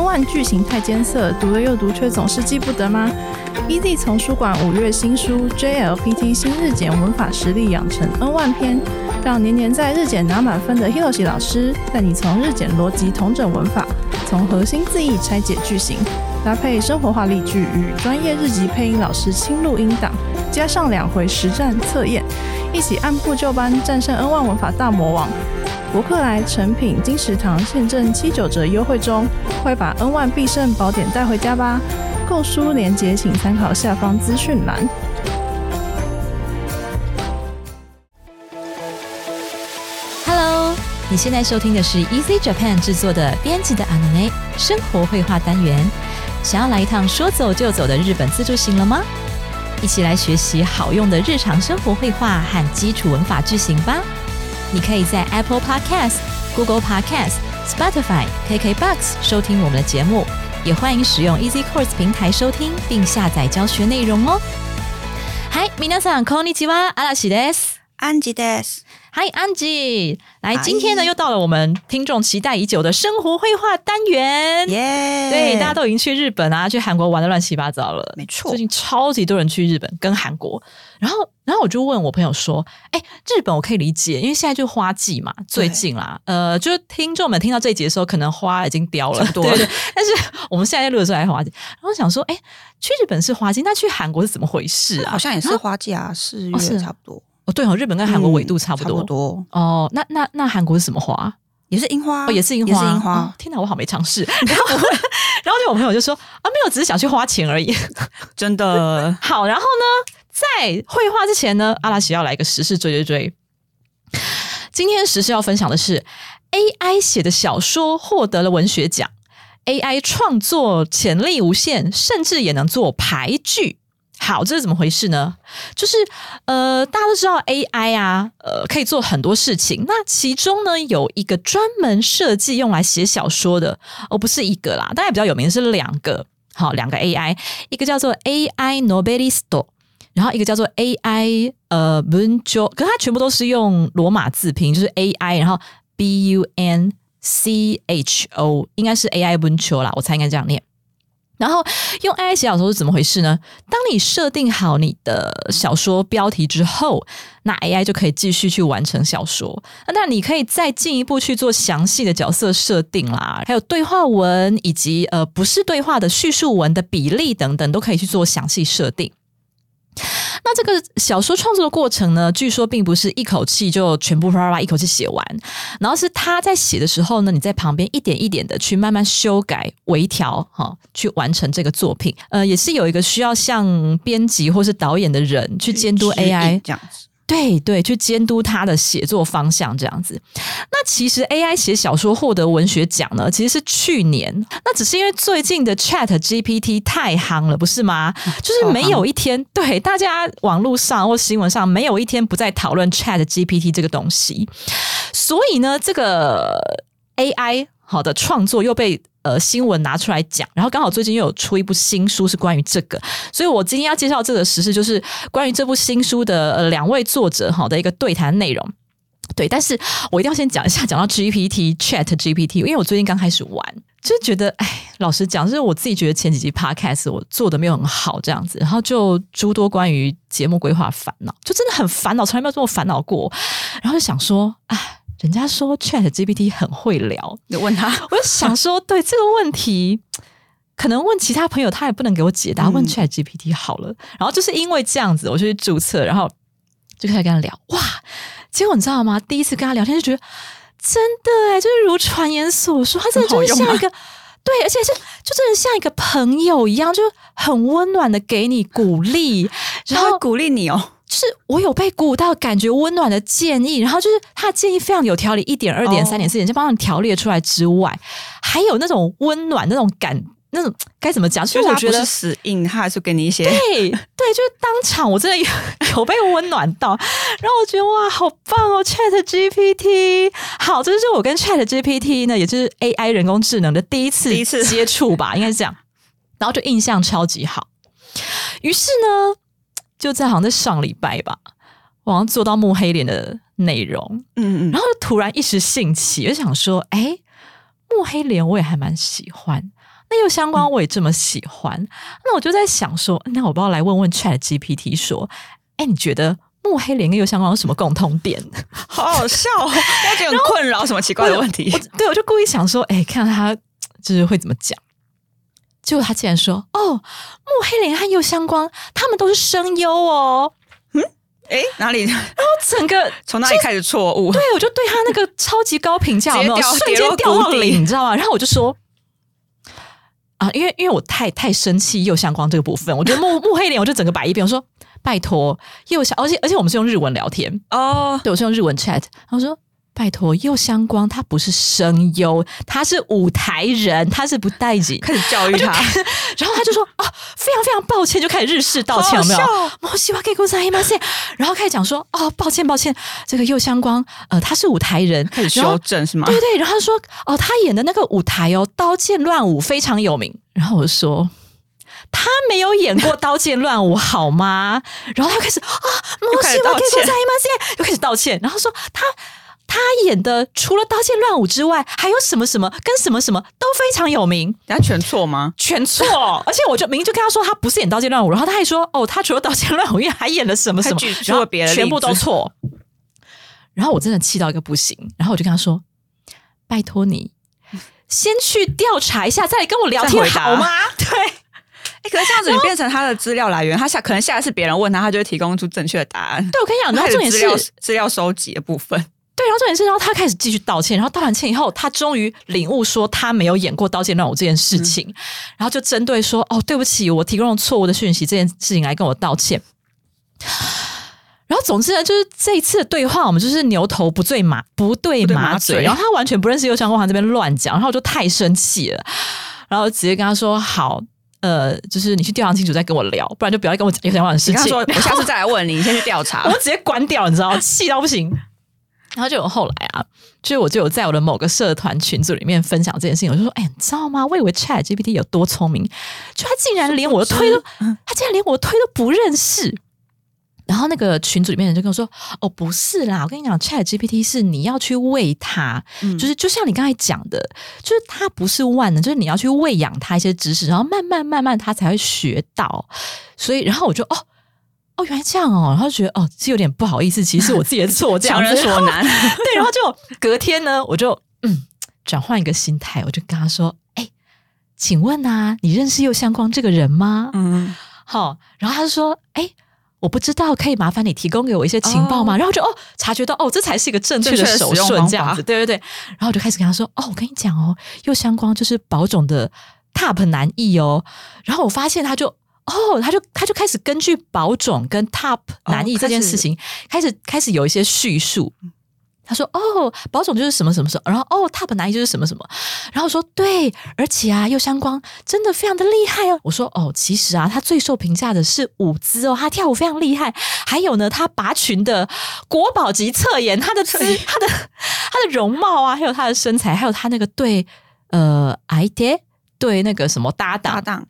N 万巨型太监色，读了又读，却总是记不得吗？EZ 丛书馆五月新书 JLPT 新日检文法实力养成 N 万篇，让年年在日检拿满分的 Hiroshi 老师带你从日检逻辑同整文法，从核心字义拆解句型，搭配生活化例句与专业日籍配音老师亲录音档，加上两回实战测验，一起按部就班战胜 N 万文法大魔王。博客来、成品、金石堂现正七九折优惠中，快把 N 万必胜宝典带回家吧！购书链接请参考下方资讯栏。Hello，你现在收听的是 Easy Japan 制作的编辑的 Anone 生活绘画单元。想要来一趟说走就走的日本自助行了吗？一起来学习好用的日常生活绘画和基础文法句型吧！你可以在 Apple Podcast、Google Podcast、Spotify、KKBox 收听我们的节目，也欢迎使用 Easy Course 平台收听并下载教学内容哦。嗨，皆さんこんにちは、嵐です。安吉です。 嗨，安吉，来，今天呢又到了我们听众期待已久的生活绘画单元。耶！对，大家都已经去日本啊，去韩国玩的乱七八糟了。没错最近超级多人去日本跟韩国。然后，然后我就问我朋友说：“哎，日本我可以理解，因为现在就花季嘛，最近啦，呃，就是听众们听到这一集的时候，可能花已经凋了，多对对。但是我们现在在录的时候还是花季。然后想说，哎，去日本是花季，那去韩国是怎么回事啊？好像也是花季啊，四月差不多，哦，对哦，日本跟韩国纬度差不多。差不多，哦，那那那韩国是什么花？也是樱花，哦，也是樱花，也是樱花哦。天哪，我好没尝试。然后，然后就我朋友就说啊，没有，只是想去花钱而已。真的好，然后呢，在绘画之前呢，阿拉西要来一个时事追追追。今天时事要分享的是 AI 写的小说获得了文学奖，AI 创作潜力无限，甚至也能做排剧。好，这是怎么回事呢？就是呃，大家都知道 AI 啊，呃，可以做很多事情。那其中呢，有一个专门设计用来写小说的，哦，不是一个啦，大概比较有名的是两个。好，两个 AI，一个叫做 AI Nobelisto，然后一个叫做 AI 呃 b u n j o 可是它全部都是用罗马字拼，就是 AI，然后 B U N C H O，应该是 AI b u n j o 啦，我猜应该这样念。然后用 AI 写小说是怎么回事呢？当你设定好你的小说标题之后，那 AI 就可以继续去完成小说。那你可以再进一步去做详细的角色设定啦，还有对话文以及呃不是对话的叙述文的比例等等，都可以去做详细设定。那这个小说创作的过程呢，据说并不是一口气就全部啪啪啪一口气写完，然后是他在写的时候呢，你在旁边一点一点的去慢慢修改、微调，哈，去完成这个作品。呃，也是有一个需要像编辑或是导演的人去监督 AI，这样子，对对，去监督他的写作方向这样子。那其实 AI 写小说获得文学奖呢，其实是去年，那只是因为最近的 Chat GPT 太夯了，不是吗？就是没有一天，对大家网络上或新闻上没有一天不在讨论 Chat GPT 这个东西，所以呢，这个 AI 好的创作又被。呃，新闻拿出来讲，然后刚好最近又有出一部新书是关于这个，所以我今天要介绍这个时事，就是关于这部新书的呃两位作者哈的一个对谈内容。对，但是我一定要先讲一下，讲到 GPT Chat GPT，因为我最近刚开始玩，就觉得哎，老实讲，就是我自己觉得前几集 Podcast 我做的没有很好这样子，然后就诸多关于节目规划烦恼，就真的很烦恼，从来没有这么烦恼过，然后就想说，哎。人家说 Chat GPT 很会聊，你问他，我就想说，对这个问题，可能问其他朋友他也不能给我解答，嗯问 Chat GPT 好了。然后就是因为这样子，我就去注册，然后就开始跟他聊。哇，结果你知道吗？第一次跟他聊天就觉得，真的哎，就是如传言所说，他真的就是像一个。对，而且是就真的像一个朋友一样，就很温暖的给你鼓励，然后鼓励你哦。就是我有被鼓舞到，感觉温暖的建议，然后就是他的建议非常有条理，一点、二点、哦三点、四点，就帮你条列出来之外，还有那种温暖、那种感、那种该怎么讲？就是我觉得死硬，他还是给你一些对对，就是当场我真的有有被温暖到，然后我觉得哇，好棒哦！Chat GPT，好，这就是我跟 Chat GPT 呢，也就是 AI 人工智能的第一次第一次接触吧，应该是这样，然后就印象超级好。于是呢，就在好像在上礼拜吧，我好像做到慕黑脸的内容，嗯嗯，然后就突然一时兴起，就想说，哎，慕黑脸我也还蛮喜欢，那又相关我也这么喜欢，那我就在想说，那我不要来问问 Chat GPT 说，哎，你觉得木黑莲跟右相关有什么共同点？好好笑、哦，我觉得很困扰，什么奇怪的问题我？对我就故意想说，哎，看看他就是会怎么讲。结果他竟然说：“哦，木黑莲和右相光他们都是声优哦。嗯哎，哪里？”然后整个 从哪里开始错误？对我就对他那个超级高评价，有没有瞬间掉到底零，你知道吗？然后我就说。啊，因为因为我太太生气右相光这个部分，我觉得木木 黑脸，我就整个摆一边，我说拜托右相，而且而且我们是用日文聊天，哦，对我是用日文 chat，然后说拜托右相光他不是声优，他是舞台人，他是不待见，开始教育他，然后他就说啊，非常非常抱歉，就开始日式道歉，有没有好好笑？莫西瓦给古萨伊马塞，然后开始讲说哦，抱歉抱歉，这个右相光呃他是舞台人，开始修正是吗？对对，然后他说哦，他演的那个舞台哦，《刀剑乱舞》非常有名。然后我就说。他没有演过《刀剑乱舞》好吗？然后他开始啊，莫西瓦给古萨伊马塞，又开始道歉。然后说他他演的除了《刀剑乱舞》之外，还有什么什么跟什么什么都非常有名。人家全错吗？全错，而且我就明明就跟他说他不是演《刀剑乱舞》，然后他还说哦，他除了《刀剑乱舞》，因为还演了什么什么然后别的全部都错。然后我真的气到一个不行，然后我就跟他说：“拜托你先去调查一下，再来跟我聊天好吗？” 对，哎，可是这样子你变成他的资料来源，他下可能下一次别人问他，他就会提供出正确的答案。对我跟你讲，然后重点是资料收集的部分，对，然后重点是，然后他开始继续道歉，然后道完歉以后，他终于领悟说他没有演过《刀剑乱舞》这件事情，然后就针对说哦，对不起，我提供了错误的讯息这件事情来跟我道歉。然后总之呢，就是这一次的对话，我们就是牛头不对马不对马嘴，然后他完全不认识右相光，还在那边乱讲，然后我就太生气了，然后直接跟他说好。呃，就是你去调查清楚再跟我聊，不然就不要跟我讲右相光的事情。他说我下次再来问你，你先去调查 我。直接关掉，你知道吗？气到不行。然后就有后来啊，就是我就有在我的某个社团群组里面分享这件事情，我就说：“哎，你知道吗？我以为 Chat GPT 有多聪明，就他竟然连我的推都，他竟然连我的推都不认识。”然后那个群组里面人就跟我说：“哦，不是啦，我跟你讲，Chat GPT 是你要去喂它，嗯就是就像你刚才讲的，就是它不是万能，就是你要去喂养它一些知识，然后慢慢慢慢它才会学到。所以，然后我就哦。”哦，原来这样哦，然后就觉得哦，是有点不好意思，其实是我自己的错，这样强人子所难。对，然后就隔天呢，我就嗯转换一个心态，我就跟他说：“哎，请问啊，你认识右相光这个人吗？”嗯，好，然后他就说：“哎。”我不知道，可以麻烦你提供给我一些情报吗？哦然后我就哦，察觉到哦，这才是一个正确的的手顺，这样子，法对对对。然后我就开始跟他说：“哦，我跟你讲哦，右相光就是保种的 top 男艺哦。”然后我发现他就哦，他就他就开始根据保种跟 top 男艺哦这件事情，开始开始有一些叙述。他说：“哦，保种就是什么什么什么，然后哦，top 难易就是什么什么。”然后说：“对，而且啊，又相光真的非常的厉害哦。”我说：“哦，其实啊，他最受评价的是舞姿哦，他跳舞非常厉害。还有呢，他拔群的国宝级侧颜，他的姿、他的他的容貌啊，还有他的身材，还有他那个对呃矮爹对那个什么搭档搭档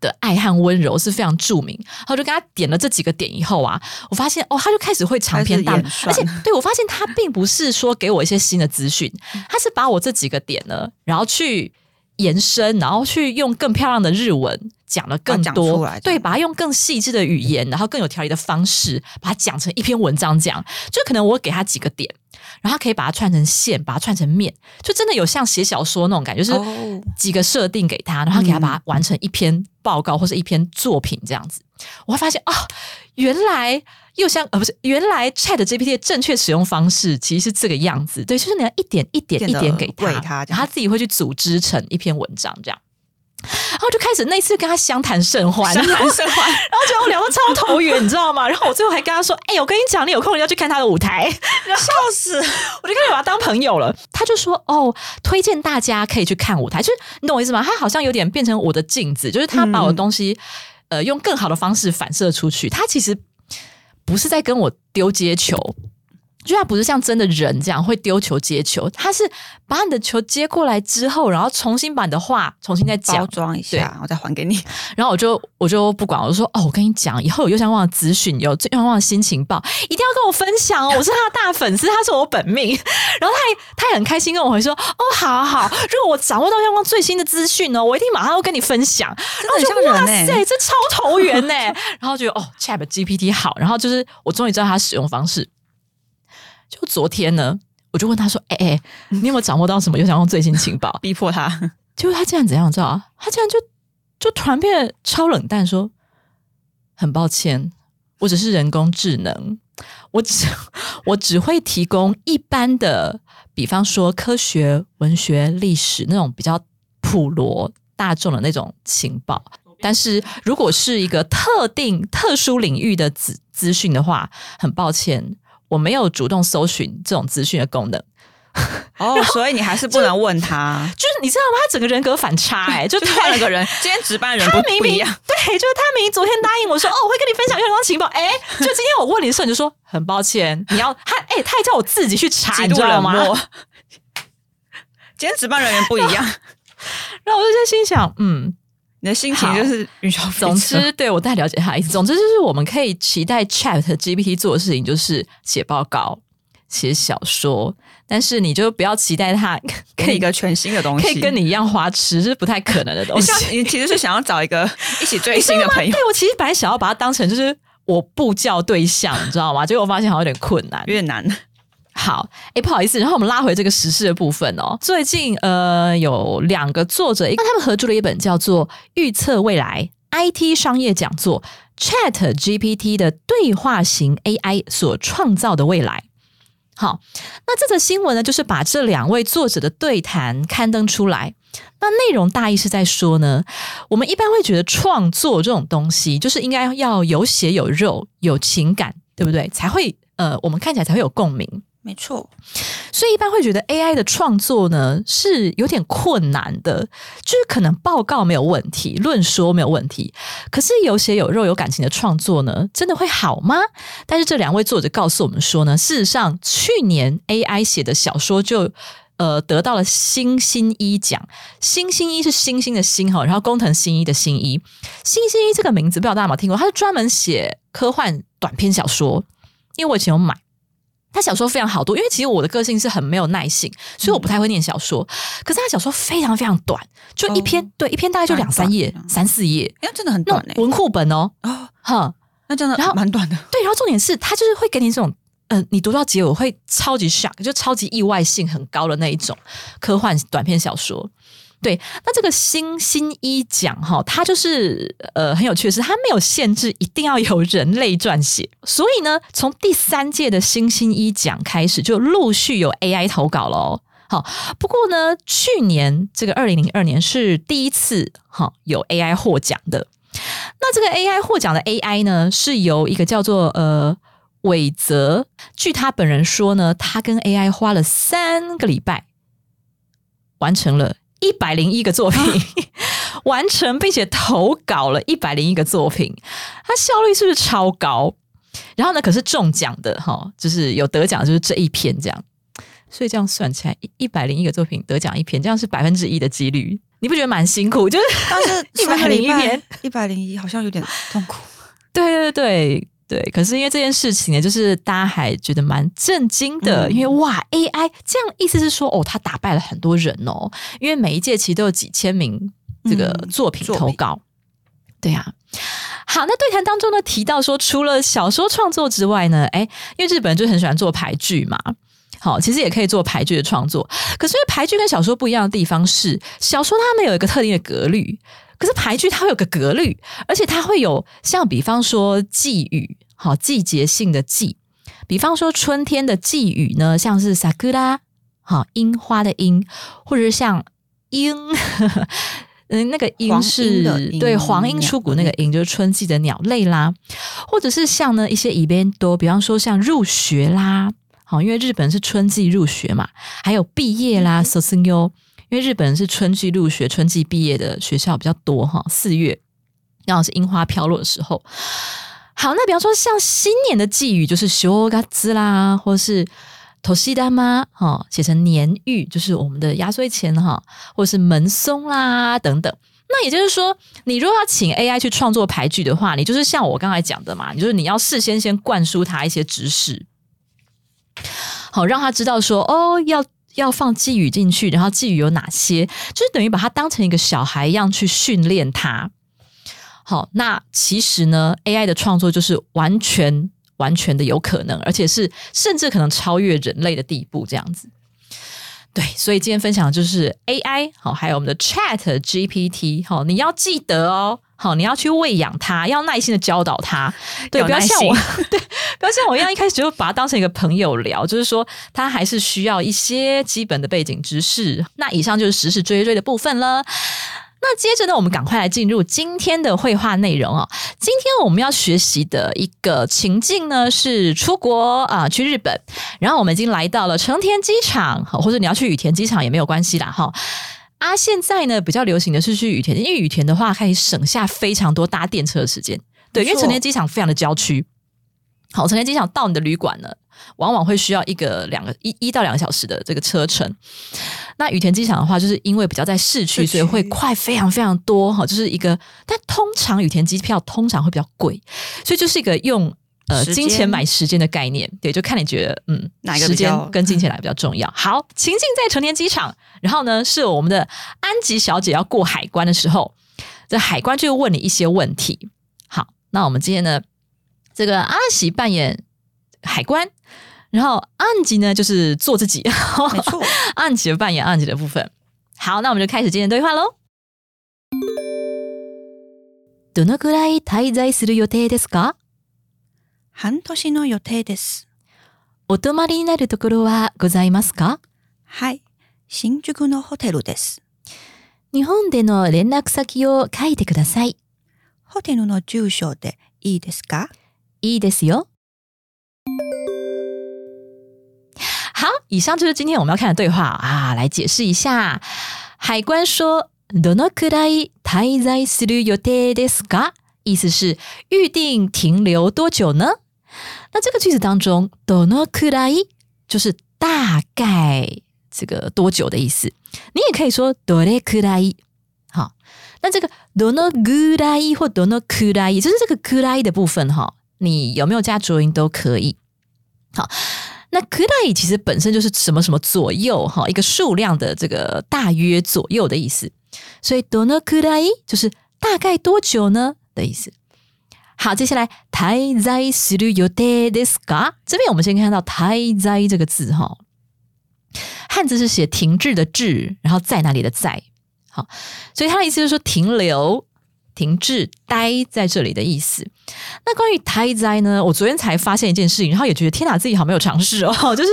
的爱和温柔是非常著名。然后就跟他点了这几个点以后啊，我发现哦，他就开始会长篇大论，而且对我发现他并不是说给我一些新的资讯，他是把我这几个点呢，然后去延伸，然后去用更漂亮的日文讲了更多来，对，把它用更细致的语言，然后更有条理的方式，把它讲成一篇文章讲。就可能我给他几个点，然后他可以把它串成线，把它串成面，就真的有像写小说那种感觉，就是哦几个设定给他，然后给他把它完成一篇报告或是一篇作品这样子。我会发现啊、原来又像呃不是，原来 Chat GPT 的正确使用方式其实是这个样子，对，就是你要一点一点一点给他，喂它这样然后他自己会去组织成一篇文章这样。然后就开始那次跟他相谈甚欢，相然后谈甚欢，然后就我聊得超投缘，你知道吗？然后我最后还跟他说：“哎、我跟你讲，你有空要去看他的舞台。”笑死！我就开始把他当朋友了。他就说：“哦，推荐大家可以去看舞台，就是你懂我意思吗？他好像有点变成我的镜子，就是他把我的东西、呃用更好的方式反射出去。他其实不是在跟我丢接球。”就他不是像真的人这样会丢球接球，他是把你的球接过来之后，然后重新把你的话重新再包，装一下，我再还给你。然后我就我就不管，我就说哦，我跟你讲，以后有右相望的资讯，有右相望的新情报，一定要跟我分享哦，我是他的大粉丝，他是我本命。然后他也他也很开心跟我回说，哦，好好好，如果我掌握到相望最新的资讯呢，我一定马上要跟你分享。然后我就哇塞，这超投缘呢。然后觉得哦，Chat GPT 好，然后就是我终于知道它使用方式。就昨天呢，我就问他说，哎、哎、你有没有掌握到什么又想用最新情报？逼迫他，结果他竟然怎样，你知道吗？他竟然就就突然变得超冷淡，说：“很抱歉，我只是人工智能，我只我只会提供一般的，比方说科学、文学、历史那种比较普罗大众的那种情报。但是如果是一个特定、特殊领域的资资讯的话，很抱歉，我没有主动搜寻这种资讯的功能。”哦，所以你还是不能问他，就是你知道吗？他整个人格反差、哎，就就换了个人。今天值班人不他明明不一样，对，就是他明明昨天答应我说，哦，我会跟你分享月光情报。哎，就今天我问你的时候，你就说很抱歉，你要他，哎，他还叫我自己去查，你知道吗？今天值班人员不一样，然后我就在心想，嗯，你的心情就是云霄飞车。总之，对我大概了解他的意思。总之就是我们可以期待 Chat GPT 做的事情就是写报告、写小说，但是你就不要期待他可以给你一个全新的东西，可以跟你一样花痴，这是不太可能的东西。像 你其实是想要找一个一起追星的朋友，对我其实本来想要把它当成就是我布教对象，你知道吗？结果我发现好像有点困难。有点难。好，哎，不好意思，然后我们拉回这个时事的部分哦。最近呃，有两个作者，那他们合著了一本叫做《预测未来 IT 商业讲座》，Chat GPT 的对话型 AI 所创造的未来。好，那这则新闻呢，就是把这两位作者的对谈刊登出来。那内容大意是在说呢，我们一般会觉得创作这种东西，就是应该要有血有肉、有情感，对不对？才会呃，我们看起来才会有共鸣。没错，所以一般会觉得 AI 的创作呢是有点困难的，就是可能报告没有问题，论说没有问题，可是有血有肉、有感情的创作呢，真的会好吗？但是这两位作者告诉我们说呢，事实上去年 AI 写的小说就。呃，得到了星星一奖。星星一是星星的星哈，然后工藤新一的新一。星星一这个名字不知道大家有没有听过？他是专门写科幻短篇小说，因为我以前有买。他小说非常好读，因为其实我的个性是很没有耐性，所以我不太会念小说。可是他小说非常非常短，就一篇、哦对一篇大概就两三页三四页哎，真的很那短文库本哦，哦，哈，那真的然后蛮短的。对。然后重点是他就是会给你这种，呃，你读到结尾会超级 shock，就超级意外性很高的那一种科幻短篇小说。对，那这个新新一奖哈，它就是呃很有趣的是，它没有限制一定要有人类撰写，所以呢，从第三届的新新一奖开始，就陆续有 AI 投稿了。好，不过呢，去年这个二零零二年是第一次哈有 AI 获奖的。那这个 AI 获奖的 AI 呢，是由一个叫做呃韦泽，据他本人说呢，他跟 AI 花了三个礼拜，完成了一百零一个作品，完成并且投稿了一百零一个作品，它效率是不是超高？然后呢，可是中奖的哈，就是有得奖，就是这一篇这样。所以这样算起来，一一百零一个作品得奖一篇，这样是百分之一的几率，你不觉得蛮辛苦？就是但是 一百零一篇，一百零一好像有点痛苦。对对对对，可是因为这件事情呢，就是大家还觉得蛮震惊的，嗯。因为哇，AI 这样意思是说，哦，他打败了很多人哦，因为每一届其实都有几千名这个嗯作品投稿，对呀、好，那对谈当中呢提到说，除了小说创作之外呢，哎，因为日本人就很喜欢做排剧嘛。好，其实也可以做排剧的创作，可是因为排剧跟小说不一样的地方是，小说它们有一个特定的格律，可是排剧它会有个格律，而且它会有像比方说季语，好季节性的季，比方说春天的季语呢，像是 sakura，好樱花的樱，或者是像樱，嗯，那个樱是莺的莺对黄莺出谷那个莺，就是春季的鸟类啦，或者是像呢一些 event，比方说像入学啦，好，因为日本是春季入学嘛，还有毕业啦 s o s n y 因为日本是春季入学、春季毕业的学校比较多哈，四月刚好是樱花飘落的时候。好，那比方说像新年的寄语，就是修嘎兹啦，或是头西达吗？哈，写成年玉，就是我们的压岁钱哈，或是门松啦等等。那也就是说，你如果要请 AI 去创作牌句的话，你就是像我刚才讲的嘛，你就是你要事先先灌输它一些知识，好让他知道说哦，要要放寄语进去，然后寄语有哪些，就是等于把它当成一个小孩一样去训练它。好，那其实呢，AI 的创作就是完全完全的有可能，而且是甚至可能超越人类的地步，这样子。对，所以今天分享的就是 AI 好，还有我们的 Chat GPT 好，你要记得哦，好，你要去喂养它，要耐心的教导它，对，不要像我，对，不要像我一样一开始就把它当成一个朋友聊，就是说它还是需要一些基本的背景知识。那以上就是时事追追的部分了。那接着呢，我们赶快来进入今天的绘画内容哦。今天我们要学习的一个情境呢，是出国啊，去日本。然后我们已经来到了成田机场，或者你要去羽田机场也没有关系啦，哈。啊，现在呢比较流行的是去羽田，因为羽田的话可以省下非常多搭电车的时间。对，因为成田机场非常的郊区。好，成田机场到你的旅馆呢，往往会需要一个两个一一到两个小时的这个车程。那羽田机场的话，就是因为比较在市区，所以会快非常非常多哈。就是一个，但通常羽田机票通常会比较贵，所以就是一个用呃金钱买时间的概念。对，就看你觉得嗯哪个时间 跟金钱来比较重要。好，情境在成田机场，然后呢是我们的安吉小姐要过海关的时候，这海关就会问你一些问题。好，那我们今天呢，这个阿喜扮演海关。然后安吉呢，就是做自己，没错，安吉扮演安吉的部分。好，那我们就开始今天的对话喽。どのくらい滞在する予定ですか？半年の予定です。お泊まりになるところはございますか？はい、新宿のホテルです。日本での連絡先を書いてください。ホテルの住所でいいですか？いいですよ。以上就是今天我们要看的对话啊，来解释一下。海关说どのくらい滞在する予定ですか？意思是预定停留多久呢？那这个句子当中どのくらい就是大概这个多久的意思。你也可以说どれくらい。好，那这个どのぐらい或どのくらい，就是这个くらい的部分哈，你有没有加浊音都可以。好。 那 kurai 其实本身就是什么什么左右哈，一个数量的这个大约左右的意思，所以 dono kurai 就是大概多久呢的意思。好，接下来滞在する予定ですか？这边我们先看到滞在这个字哈，汉字是写停滞的滞，然后在哪里的在，好，所以它的意思就是说停留。 停滞、待在这里的意思。那关于待在呢？我昨天才发现一件事情，然后也觉得天哪，自己好没有尝试哦。就是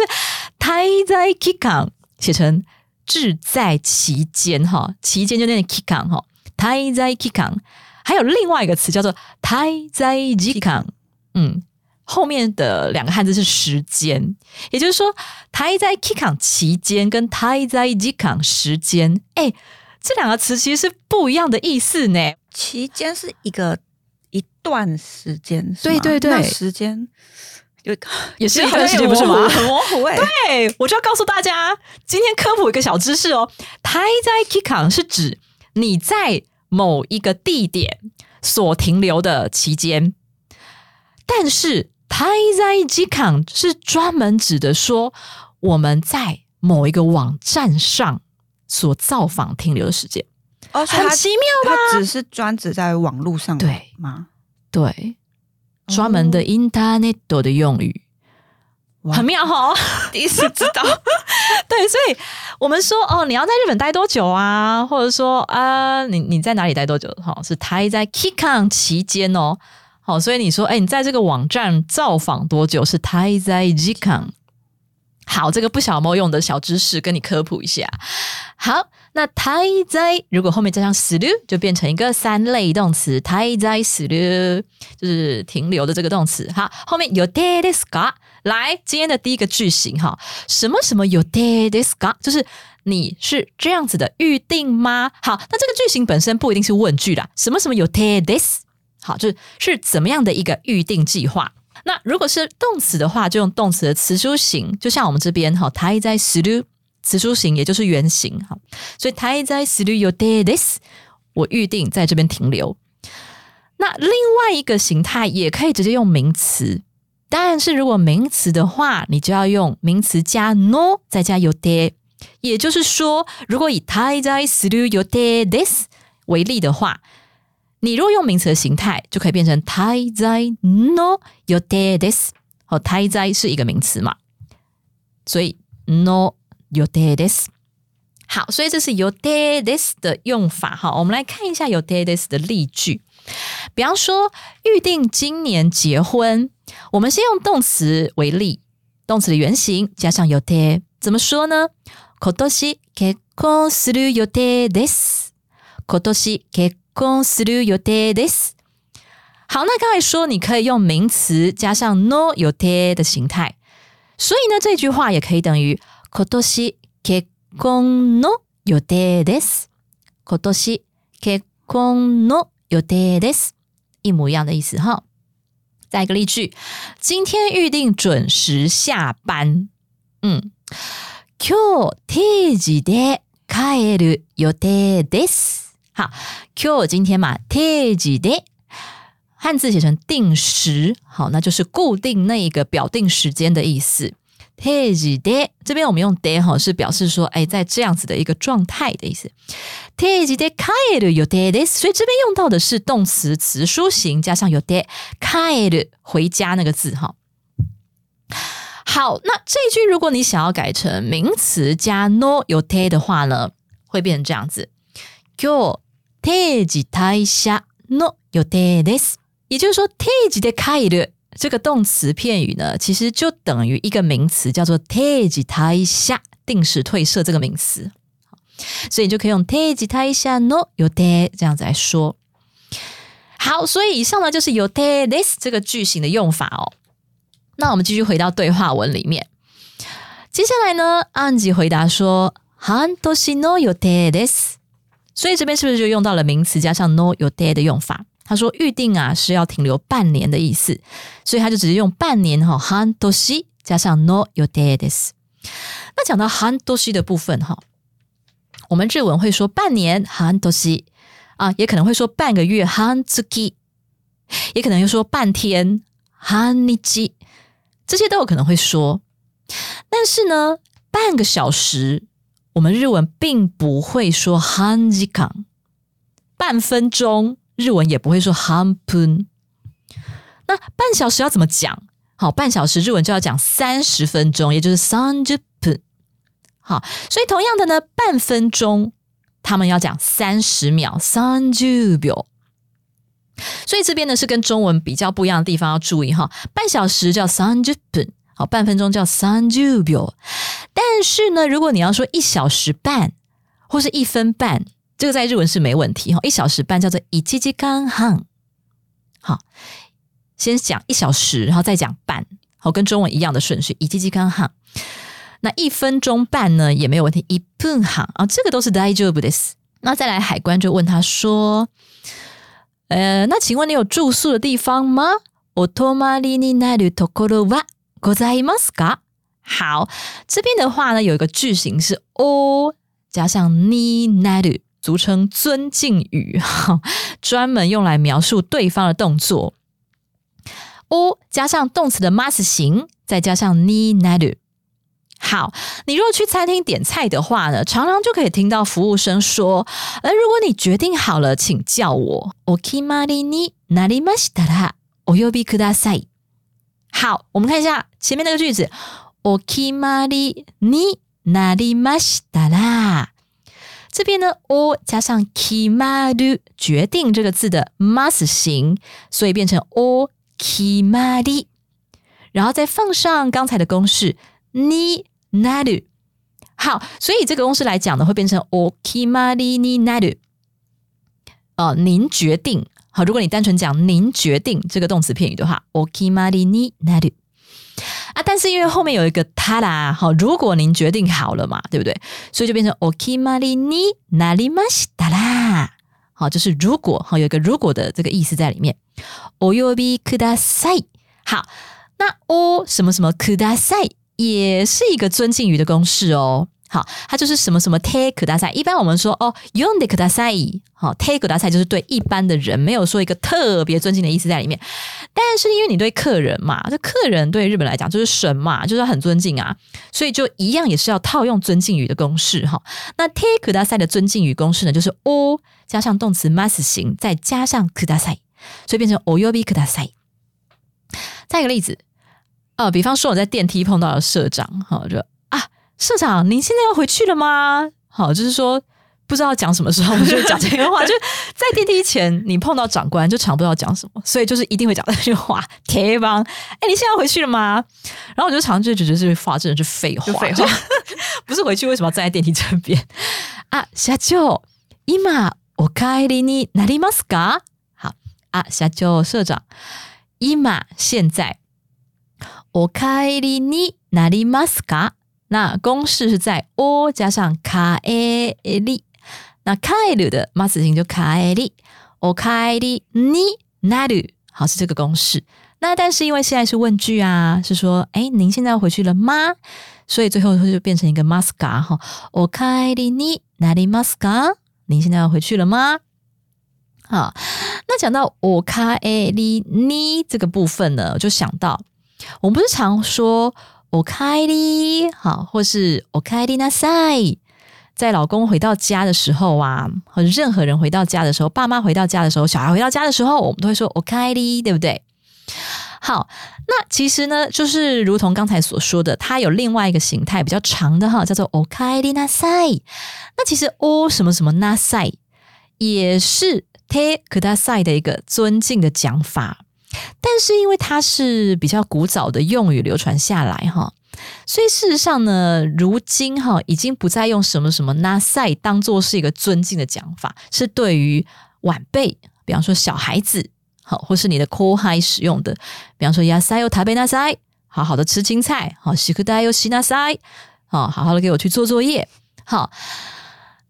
待在 Kikang” 写成志在其间哈，其间就念 Kikang 哈。待在 Kikang” 还有另外一个词叫做待在 jikan，嗯，后面的两个汉字是时间，也就是说待在 Kikang 期间跟待在 jikang 时间，哎，这两个词其实是不一样的意思呢。期间是一个一段时间，对对对，时间有 也是一段时间，不是吗？很模糊哎。对，我就要告诉大家，今天科普一个小知识哦。台在 Kikan 是指你在某一个地点所停留的期间，但是台在 Kikan 是专门指的说我们在某一个网站上所造访停留的时间。哦，很奇妙吧？它只是专指在网络上对吗？对，专门的 Internet 的用语，很妙哈！第一次知道。对，所以我们说哦，你要在日本待多久啊？或者说啊，你你在哪里待多久？哈，是待在 Kikan 期间哦。好，所以你说，哎，你在这个网站造访多久？是待在 Kikan。好，这个不小猫用的小知识跟你科普一下。好。那滞在如果后面加上する，就变成一个三类动词。滞在する就是停留的这个动词。好，后面予定ですか？来，今天的第一个句型哈，什么什么予定ですか？就是你是这样子的预定吗？好，那这个句型本身不一定是问句啦。什么什么予定です？ 好，就是是怎么样的一个预定计划？ 那如果是动词的话，就用动词的词书形，就像我们这边哈，它在する词书形，也就是原形哈。所以它在する予定です，我预定在这边停留。那另外一个形态也可以直接用名词，但是如果名词的话，你就要用名词加 no 再加予定。也就是说，如果以它在する予定です为例的话。 你如果用名词的形态，就可以变成太在 no your days。好，太在是一个名词嘛，所以 no your days。好，所以这是 your days 的用法。哈，我们来看一下 your days 的例句。比方说，预定今年结婚，我们先用动词为例，动词的原形加上 your day，怎么说呢？今年結婚する予定です。今年結 公司る予定です。好，那刚才说你可以用名词加上 no 予定的形态，所以呢这句话也可以等于今年結婚の予定です。今年結婚の予定です，一模一样的意思哈。再一个例句，今天预定准时下班。嗯，今日定時で帰る予定です。 好，Q 今天嘛定時で汉字写成定时，好，那就是固定那一个表定时间的意思。定時で这边我们用で哈是表示说，哎，在这样子的一个状态的意思。定時で帰る予定です，所以这边用到的是动词词书形加上予定，帰る回家那个字哈。好，那这句如果你想要改成名词加 no 予定的话呢，会变成这样子。今日 定時退社の予定です。也就是说，定時で帰る这个动词片语呢，其实就等于一个名词，叫做定時退社，定时退社这个名词。所以你就可以用定時退社の予定这样子来说。好，所以以上呢就是予定です这个句型的用法哦。那我们继续回到对话文里面。接下来呢，安吉回答说：半年の予定です。 所以这边是不是就用到了名词加上 no your day 的用法？他说预定啊是要停留半年的意思，所以他就直接用半年哈 han d o s i 加上 no your day des。那讲到 han d o s i 的部分哈，我们日文会说半年 han d o s i 啊，也可能会说半个月 han zuki，也可能又说半天 han nichi，这些都有可能会说。但是呢，半个小时。我们日文并不会说半時間，半分钟日文也不会说 “hanpun”。那半小时要怎么讲？好，半小时日文就要讲三十分钟，也就是三十分。好，所以同样的呢，半分钟他们要讲三十秒，三十秒。所以这边呢是跟中文比较不一样的地方，要注意哈。半小时叫三十分。好，半分钟叫三十秒，但是呢，如果你要说一小时半或是一分半，这个在日文是没问题哈。一小时半叫做一七七刚行。好，先讲一小时，然后再讲半，好，跟中文一样的顺序，一七七刚行。那一分钟半呢也没有问题，一分行啊，这个都是大丈夫です。那再来海关就问他说：“呃，那请问你有住宿的地方吗？”お泊まりになるところはございますか？ 好，这边的话呢，有一个句型是 o 加上になる，俗称尊敬语，专门用来描述对方的动作。o 加上动词的 mas 形，再加上になる。好，你如果去餐厅点菜的话呢，常常就可以听到服务生说：“而如果你决定好了，请叫我。”お決まりになりましたらお呼びください。好，我们看一下前面那个句子。 お決まりになりましたら，这边呢，o 加上決まる决定这个字的 must 形，所以变成お決まり，然后再放上刚才的公式になる。好，所以这个公式来讲呢，会变成お決まりになる。哦，您决定。好，如果你单纯讲“您决定”这个动词片语的话，okimari ni naru 啊，但是因为后面有一个他啦，好，如果您决定好了嘛，对不对？所以就变成 okimari ni narimashi 啦。 好，就是如果好有一个如果的这个意思在里面。およびください。好，那お什么什么ください也是一个尊敬语的公式哦。 好，它就是什么什么 take 大赛。一般我们说哦，用的大赛，好 take 大赛就是对一般的人没有说一个特别尊敬的意思在里面。但是因为你对客人嘛，这客人对日本来讲就是神嘛，就是很尊敬啊，所以就一样也是要套用尊敬语的公式哈。那 take 大赛的尊敬语公式呢，就是哦加上动词 must 形，再加上ください，所以变成およびください。再一个例子，呃，比方说我在电梯碰到了社长，好就。 社长，您现在要回去了吗？好，就是说不知道讲什么时候，我就讲这个话。就在电梯前，你碰到长官就常不知道讲什么，所以就是一定会讲这句话。铁帮，哎，你现在要回去了吗？然后我就常就觉得这句话真的是废话，废话，不是回去为什么要站在电梯这边啊？社長、今お帰りになりますか？好啊，社長社长，今现在お帰りになりますか？ 那公式是在 o 加上卡エリ，那カエル的マス形就カエリ，お帰りになる，好是这个公式。那但是因为现在是问句啊，是说哎您现在要回去了吗？所以最后就变成一个マスカ哈，お帰りになりますか？您现在要回去了吗？好，那讲到お帰りに这个部分呢，就想到我们不是常说。 我开哩，好，或是我开哩那塞，在老公回到家的时候啊，和任何人回到家的时候，爸妈回到家的时候，小孩回到家的时候，我们都会说我开哩，对不对？好，那其实呢，就是如同刚才所说的，它有另外一个形态比较长的哈，叫做我开哩那塞。那其实哦什么什么那塞，也是 te kuda 塞的一个尊敬的讲法。但是因为它是比较古早的用语流传下来哈，所以事实上呢，如今哈已经不再用什么什么那塞当做是一个尊敬的讲法，是对于晚辈，比方说小孩子好，或是你的 call high 使用的，比方说亚塞又台北那塞，好好的吃青菜，好西克代又西那塞，好好好的给我去做作业，好。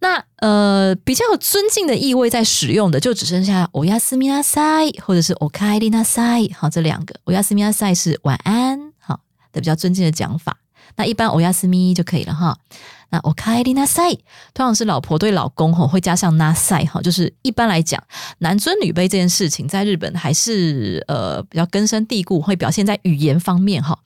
那呃，比较有尊敬的意味在使用的，就只剩下欧亚斯米亚塞或者是欧凯丽娜塞，好，这两个欧亚斯米亚塞是晚安，好的比较尊敬的讲法。那一般欧亚斯米就可以了哈。那欧凯丽娜塞通常是老婆对老公哈会加上那塞哈，就是一般来讲男尊女卑这件事情在日本还是呃比较根深蒂固，会表现在语言方面哈。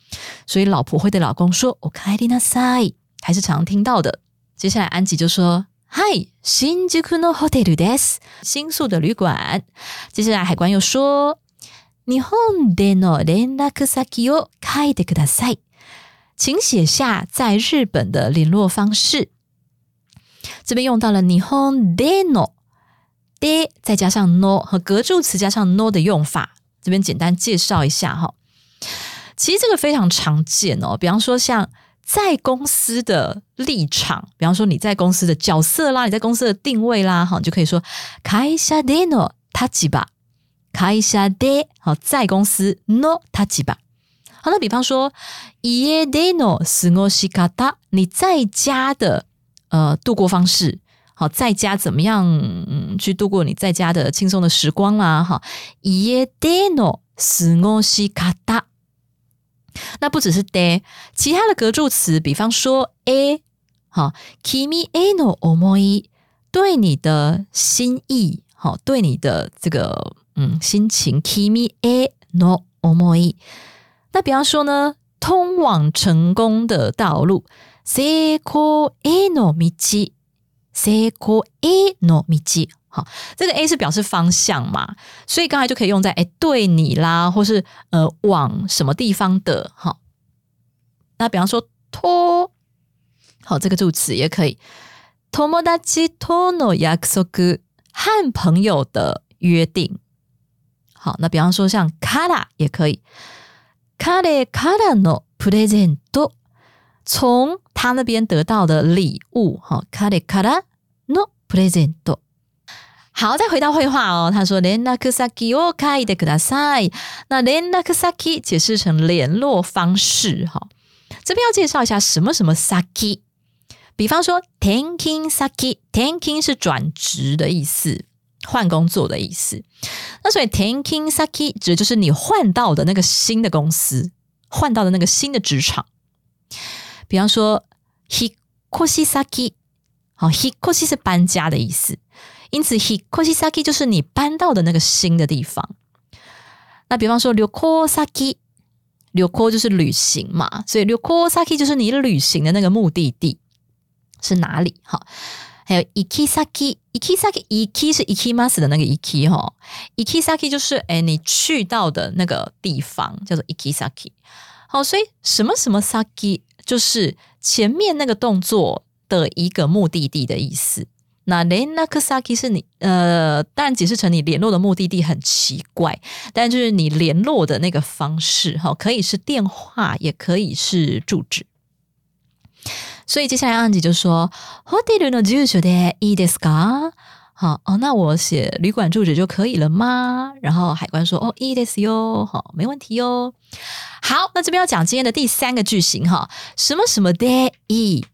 所以老婆会对老公说欧凯丽娜塞，还是常听到的。接下来安吉就说。嗨，新宿のホテルです。新宿的旅馆。接下来海关又说，日本での連絡先を書いてください。请写下在日本的联络方式。这边用到了日本でので，再加上 no 和格助词加上 no 的用法。这边简单介绍一下哈。其实这个非常常见哦，比方说像。 在公司的立场，比方说你在公司的角色啦，你在公司的定位啦，哈，就可以说开下での立場，开下で好在公司 no 立場。好，那比方说家での過ごし方，你在家的呃度过方式，好，在家怎么样嗯去度过你在家的轻松的时光啦，哈，家での過ごし方。 那不只是 de，其他的格助词，比方说 a，好，kimi a no omoi，对你的心意，好，对你的这个嗯心情，kimi a no omoi。那比方说呢，通往成功的道路，seiko a no michi，seiko a no michi。好，这个 A 是表示方向嘛，所以刚才就可以用在哎对你啦，或是呃往什么地方的哈。那比方说托，好这个助词也可以。友達との約束和朋友的约定。好，那比方说像卡拉也可以。彼からのプレゼント，从他那边得到的礼物。好，彼からのプレゼント。 好，再回到绘画哦。他说连絡先を書いてください。那連絡先解释成联络方式哈。这边要介绍一下什么什么 saki。比方说 t a n k i n g saki，t a n k i n g 是转职的意思。 换工作的意思。那所以 taking saki 指的就是你换到的那个新的公司，换到的那个新的职场。比方说 hikoshi saki，好 hikoshi 是搬家的意思， 因此 h i k o s i s a k i 就是你搬到的那个新的地方。那比方说 ryoko saki，旅行就是旅行嘛，所以旅行 saki 就是你旅行的那个目的地是哪里？哈，还有 ikisaki，ikisaki，iki 是 ikimas 的那个 iki 哈，ikisaki 就是哎你去到的那个地方叫做 ikisaki。好，所以什么什么 saki 就是前面那个动作的一个目的地的意思。那 lenakasaki 是你呃，当然解释成你联络的目的地很奇怪，但就是你联络的那个方式哈，可以是电话，也可以是住址。所以接下来安吉就说：“hotel no 住所でいいですか？”好哦，那我写旅馆住址就可以了吗？然后海关说：“哦，いいですよ，好，没问题哟。”好，那这边要讲今天的第三个句型哈，什么什么でいい，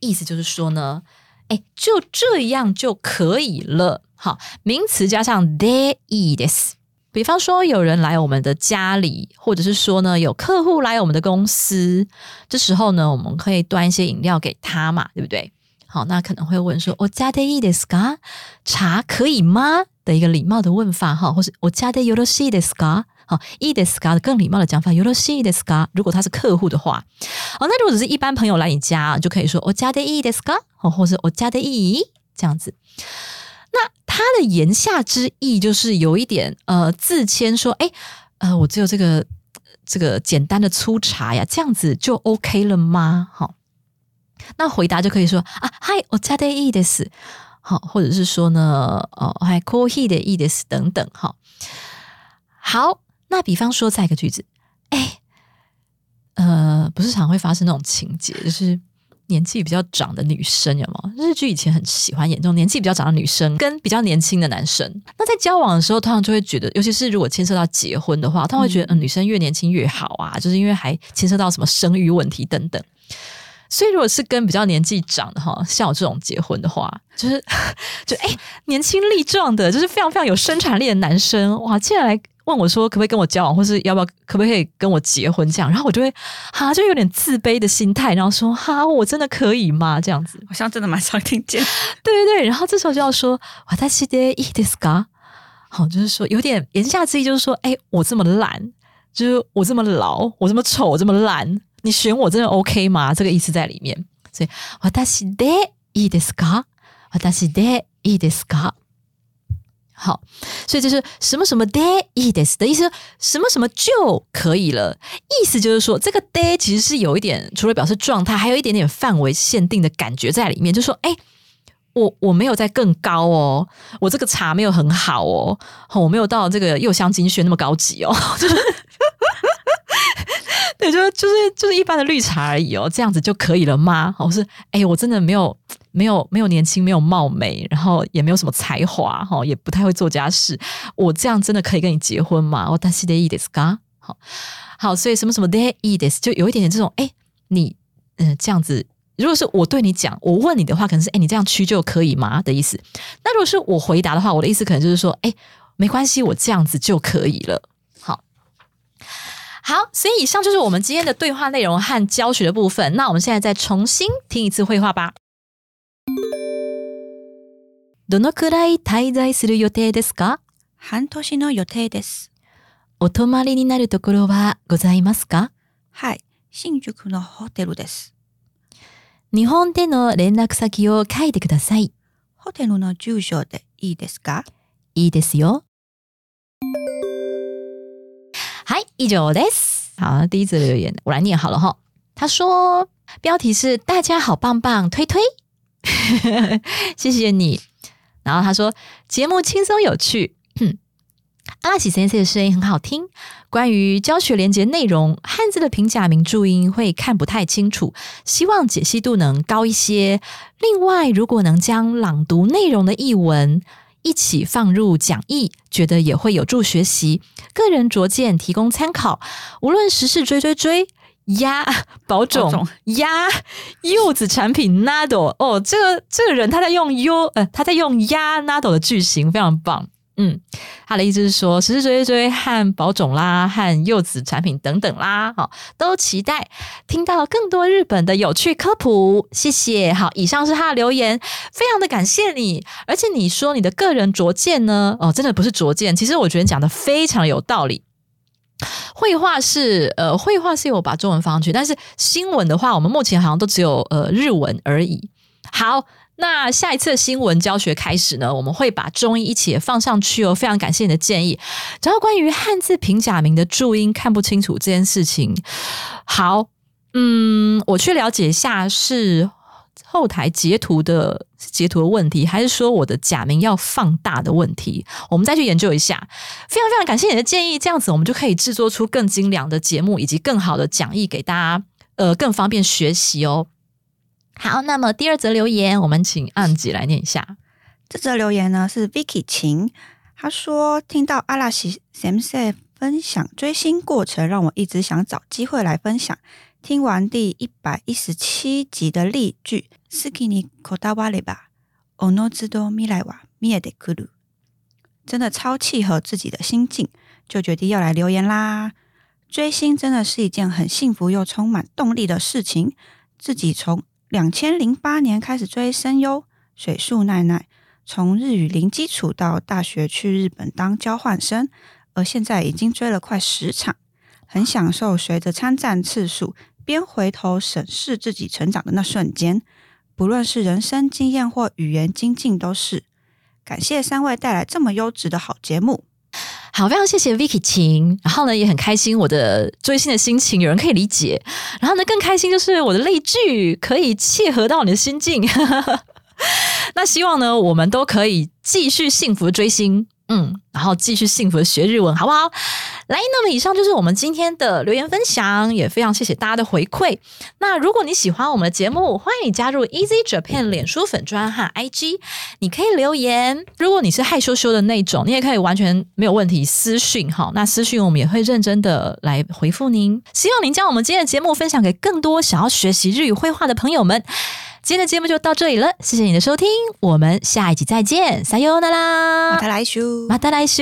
意思就是说呢。 哎，就这样就可以了。好，名词加上 there is。比方说，有人来我们的家里，或者是说呢，有客户来我们的公司，这时候呢，我们可以端一些饮料给他嘛，对不对？好，那可能会问说：“我家的 i des ka 茶可以吗？”的一个礼貌的问法哈，或是“我家的 yoroshi des。好，i des ka 更礼貌的讲法，yoroshi des ka。如果他是客户的话，哦，那如果只是一般朋友来你家，就可以说“我家的 i des ka”。哦，或者我加的意这样子，那他的言下之意就是有一点呃自谦说，哎，呃，我只有这个这个简单的粗茶呀，这样子就 OK 了吗？好，那回答就可以说啊，嗨，我加的意的是好，或者是说呢，哦，还 coffee 的意的是等等，哈，好，那比方说再一个句子，哎，呃，不是常会发生那种情节，就是。年纪比较长的女生有吗？日剧以前很喜欢演这种年纪比较长的女生跟比较年轻的男生。那在交往的时候，通常就会觉得，尤其是如果牵涉到结婚的话，他会觉得，嗯，女生越年轻越好啊，就是因为还牵涉到什么生育问题等等。所以，如果是跟比较年纪长的哈，像我这种结婚的话，就是 就哎，年轻力壮的，就是非常非常有生产力的男生，哇，竟然来。问我说可不可以跟我交往，或是要不要可不可以跟我结婚这样，然后我就会哈就有点自卑的心态，然后说哈我真的可以吗？这样子 好像真的蛮常听见。对对对，然后这时候就要说哇，他是的伊迪斯卡，好，就是说有点言下之意就是说，哎，我这么懒，就是我这么老，我这么丑，我这么烂，你选我真的 OK 吗？这个意思在里面。所以哇，他是的伊迪斯卡，哇，他是的伊迪斯卡。好，所以就是什么什么 day is 的意思，什么什么就可以了。意思就是说，这个 day 其实是有一点，除了表示状态，还有一点点范围限定的感觉在里面。就说，哎，我我没有在更高哦，我这个茶没有很好哦，我没有到这个柚香精选那么高级哦，就是就是就是一般的绿茶而已哦，这样子就可以了吗？我是，哎，我真的没有。没有没有年轻，没有貌美，然后也没有什么才华，哈，也不太会做家事。我这样真的可以跟你结婚吗？我但是得 e 的 s 嘎，好好，所以什么什么 day e 的就有一点点这种，哎，你嗯这样子，如果是我对你讲，我问你的话，可能是哎，你这样屈就可以吗的意思。那如果是我回答的话，我的意思可能就是说，哎，没关系，我这样子就可以了。好，好，所以以上就是我们今天的对话内容和教学的部分。那我们现在再重新听一次绘画吧。どのくらい滞在する予定ですか？半年の予定です。お泊まりになるところはございますか？はい、新宿のホテルです。日本での連絡先を書いてください。ホテルの住所でいいですか？いいですよ。はい、以上です。好，第一则留言我来念好了哈。他说，标题是“大家好棒棒推推”，谢谢你。然后他说节目轻松有趣，阿拉喜先生的声音很好听。关于教学连接内容，汉字的平假名注音会看不太清楚，希望解析度能高一些。另外，如果能将朗读内容的译文 一起放入讲义，觉得也会有助学习。个人拙见，提供参考。无论时事追追追。鸭 保种鸭柚子产品 Nado 哦，这个这个人他在用 U 呃他在用鸭 Nado 的句型非常棒。嗯，他的意思是说，时时追追追和保种啦，和柚子产品等等啦，好，都期待听到更多日本的有趣科普。谢谢，好，以上是他的留言，非常的感谢你。而且你说你的个人拙见呢，哦，真的不是拙见，其实我觉得讲的非常有道理。绘画是呃，绘画是有把中文放上去，但是新闻的话，我们目前好像都只有呃日文而已。好，那下一次新闻教学开始呢，我们会把中医一起也放上去哦。非常感谢你的建议。然后关于汉字平假名的注音看不清楚这件事情，好，嗯，我去了解一下是后台截图的截图的问题，还是说我的假名要放大的问题？我们再去研究一下。非常非常感谢你的建议，这样子我们就可以制作出更精良的节目以及更好的讲义给大家，呃，更方便学习哦。好，那么第二则留言，我们请按吉来念一下。这则留言呢是 Vicky 晴，他说听到阿拉西 Sam 分享追星过程，让我一直想找机会来分享。听完第一百一十七集的例句 s k i n i kodawale ba ono z do mirai wa mie de kuru，真的超契合自己的心境，就决定要来留言啦。追星真的是一件很幸福又充满动力的事情。自己从两千零八年开始追声优水树奈奈，从日语零基础到大学去日本当交换生，而现在已经追了快十场，很享受随着参战次数边回头审视自己成长的那瞬间，不论是人生经验或语言精进，都是。感谢三位带来这么优质的好节目。好，非常谢谢 Vicky 晴，然后呢也很开心，我的追星的心情有人可以理解，然后呢更开心就是我的泪剧可以契合到你的心境。那希望呢我们都可以继续幸福追星，嗯，然后继续幸福的学日文，好不好？来，那么以上就是我们今天的留言分享，也非常谢谢大家的回馈。那如果你喜欢我们的节目，欢迎你加入 Easy Japan 脸书粉专和 IG，你可以留言。如果你是害羞羞的那种，你也可以完全没有问题私讯哈。那私讯我们也会认真的来回复您。希望您将我们今天的节目分享给更多想要学习日语绘画的朋友们。今天的节目就到这里了，谢谢你的收听，我们下一集再见，撒由那马拉特，来修。马达来修。